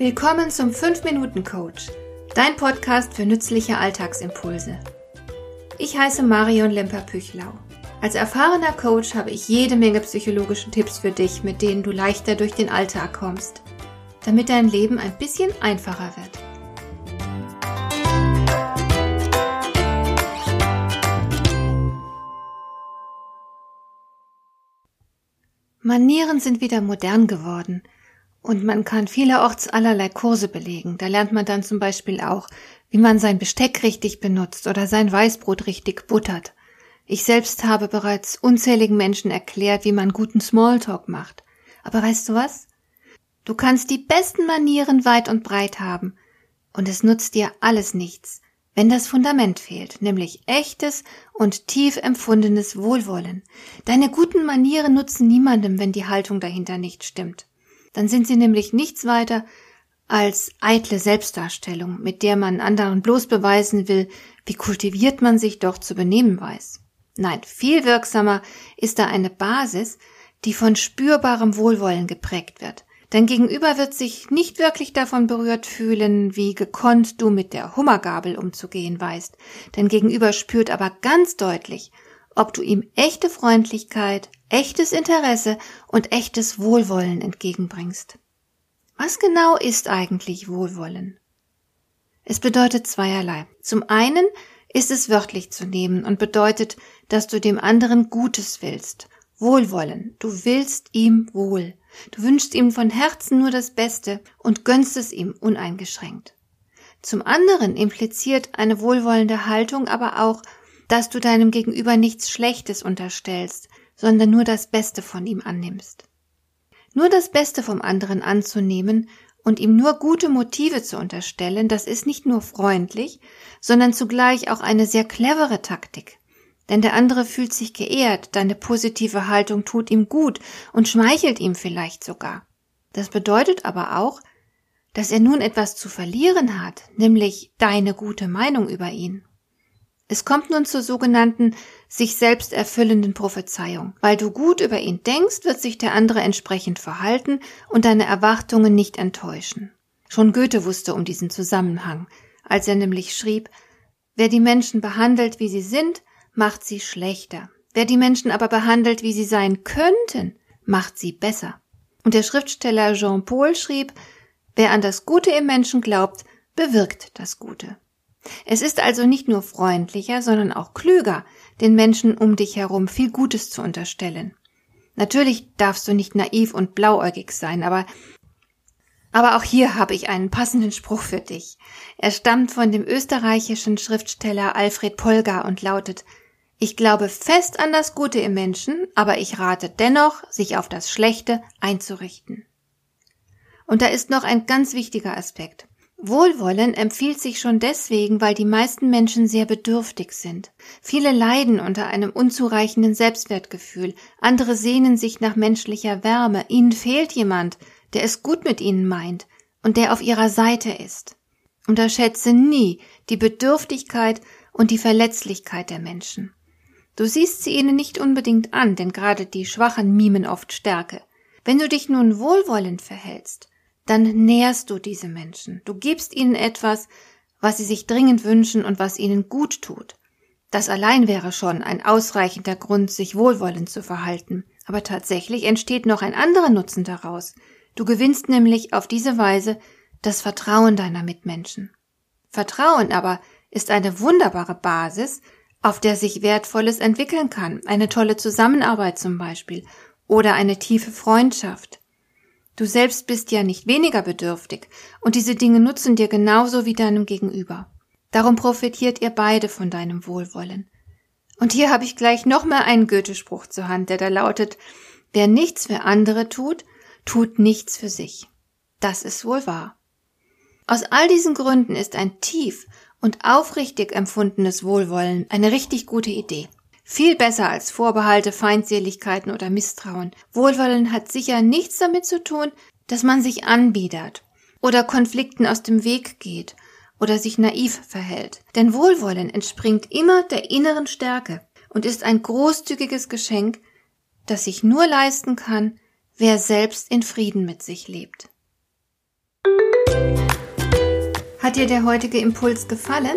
Willkommen zum 5-Minuten-Coach, dein Podcast für nützliche Alltagsimpulse. Ich heiße Marion Lemper-Püchlau. Als erfahrener Coach habe ich jede Menge psychologische Tipps für dich, mit denen du leichter durch den Alltag kommst, damit dein Leben ein bisschen einfacher wird. Manieren sind wieder modern geworden und man kann vielerorts allerlei Kurse belegen. Da lernt man dann zum Beispiel auch, wie man sein Besteck richtig benutzt oder sein Weißbrot richtig buttert. Ich selbst habe bereits unzähligen Menschen erklärt, wie man guten Smalltalk macht. Aber weißt du was? Du kannst die besten Manieren weit und breit haben, und es nutzt dir alles nichts, wenn das Fundament fehlt, nämlich echtes und tief empfundenes Wohlwollen. Deine guten Manieren nutzen niemandem, wenn die Haltung dahinter nicht stimmt. Dann sind sie nämlich nichts weiter als eitle Selbstdarstellung, mit der man anderen bloß beweisen will, wie kultiviert man sich doch zu benehmen weiß. Nein, viel wirksamer ist da eine Basis, die von spürbarem Wohlwollen geprägt wird. Dein Gegenüber wird sich nicht wirklich davon berührt fühlen, wie gekonnt du mit der Hummergabel umzugehen weißt. Dein Gegenüber spürt aber ganz deutlich, ob du ihm echte Freundlichkeit, echtes Interesse und echtes Wohlwollen entgegenbringst. Was genau ist eigentlich Wohlwollen? Es bedeutet zweierlei. Zum einen ist es wörtlich zu nehmen und bedeutet, dass du dem anderen Gutes willst. Wohlwollen. Du willst ihm wohl. Du wünschst ihm von Herzen nur das Beste und gönnst es ihm uneingeschränkt. Zum anderen impliziert eine wohlwollende Haltung aber auch, dass du deinem Gegenüber nichts Schlechtes unterstellst, sondern nur das Beste von ihm annimmst. Nur das Beste vom anderen anzunehmen und ihm nur gute Motive zu unterstellen, das ist nicht nur freundlich, sondern zugleich auch eine sehr clevere Taktik. Denn der andere fühlt sich geehrt, deine positive Haltung tut ihm gut und schmeichelt ihm vielleicht sogar. Das bedeutet aber auch, dass er nun etwas zu verlieren hat, nämlich deine gute Meinung über ihn. Es kommt nun zur sogenannten sich selbst erfüllenden Prophezeiung. Weil du gut über ihn denkst, wird sich der andere entsprechend verhalten und deine Erwartungen nicht enttäuschen. Schon Goethe wusste um diesen Zusammenhang, als er nämlich schrieb, wer die Menschen behandelt, wie sie sind, macht sie schlechter. Wer die Menschen aber behandelt, wie sie sein könnten, macht sie besser. Und der Schriftsteller Jean Paul schrieb, wer an das Gute im Menschen glaubt, bewirkt das Gute. Es ist also nicht nur freundlicher, sondern auch klüger, den Menschen um dich herum viel Gutes zu unterstellen. Natürlich darfst du nicht naiv und blauäugig sein, aber aber auch hier habe ich einen passenden Spruch für dich. Er stammt von dem österreichischen Schriftsteller Alfred Polgar und lautet ich glaube fest an das Gute im Menschen, aber ich rate dennoch, sich auf das Schlechte einzurichten. Und da ist noch ein ganz wichtiger Aspekt. Wohlwollen empfiehlt sich schon deswegen, weil die meisten Menschen sehr bedürftig sind. Viele leiden unter einem unzureichenden Selbstwertgefühl, andere sehnen sich nach menschlicher Wärme, ihnen fehlt jemand, der es gut mit ihnen meint und der auf ihrer Seite ist. Unterschätze nie die Bedürftigkeit und die Verletzlichkeit der Menschen. Du siehst sie ihnen nicht unbedingt an, denn gerade die Schwachen mimen oft Stärke. Wenn du dich nun wohlwollend verhältst, dann nährst du diese Menschen. Du gibst ihnen etwas, was sie sich dringend wünschen und was ihnen gut tut. Das allein wäre schon ein ausreichender Grund, sich wohlwollend zu verhalten. Aber tatsächlich entsteht noch ein anderer Nutzen daraus. Du gewinnst nämlich auf diese Weise das Vertrauen deiner Mitmenschen. Vertrauen aber ist eine wunderbare Basis, auf der sich Wertvolles entwickeln kann, eine tolle Zusammenarbeit zum Beispiel oder eine tiefe Freundschaft. Du selbst bist ja nicht weniger bedürftig und diese Dinge nutzen dir genauso wie deinem Gegenüber. Darum profitiert ihr beide von deinem Wohlwollen. Und hier habe ich gleich nochmal einen Goethe-Spruch zur Hand, der da lautet, wer nichts für andere tut, tut nichts für sich. Das ist wohl wahr. Aus all diesen Gründen ist ein tief und aufrichtig empfundenes Wohlwollen eine richtig gute Idee. Viel besser als Vorbehalte, Feindseligkeiten oder Misstrauen. Wohlwollen hat sicher nichts damit zu tun, dass man sich anbiedert oder Konflikten aus dem Weg geht oder sich naiv verhält. Denn Wohlwollen entspringt immer der inneren Stärke und ist ein großzügiges Geschenk, das sich nur leisten kann, wer selbst in Frieden mit sich lebt. Hat dir der heutige Impuls gefallen?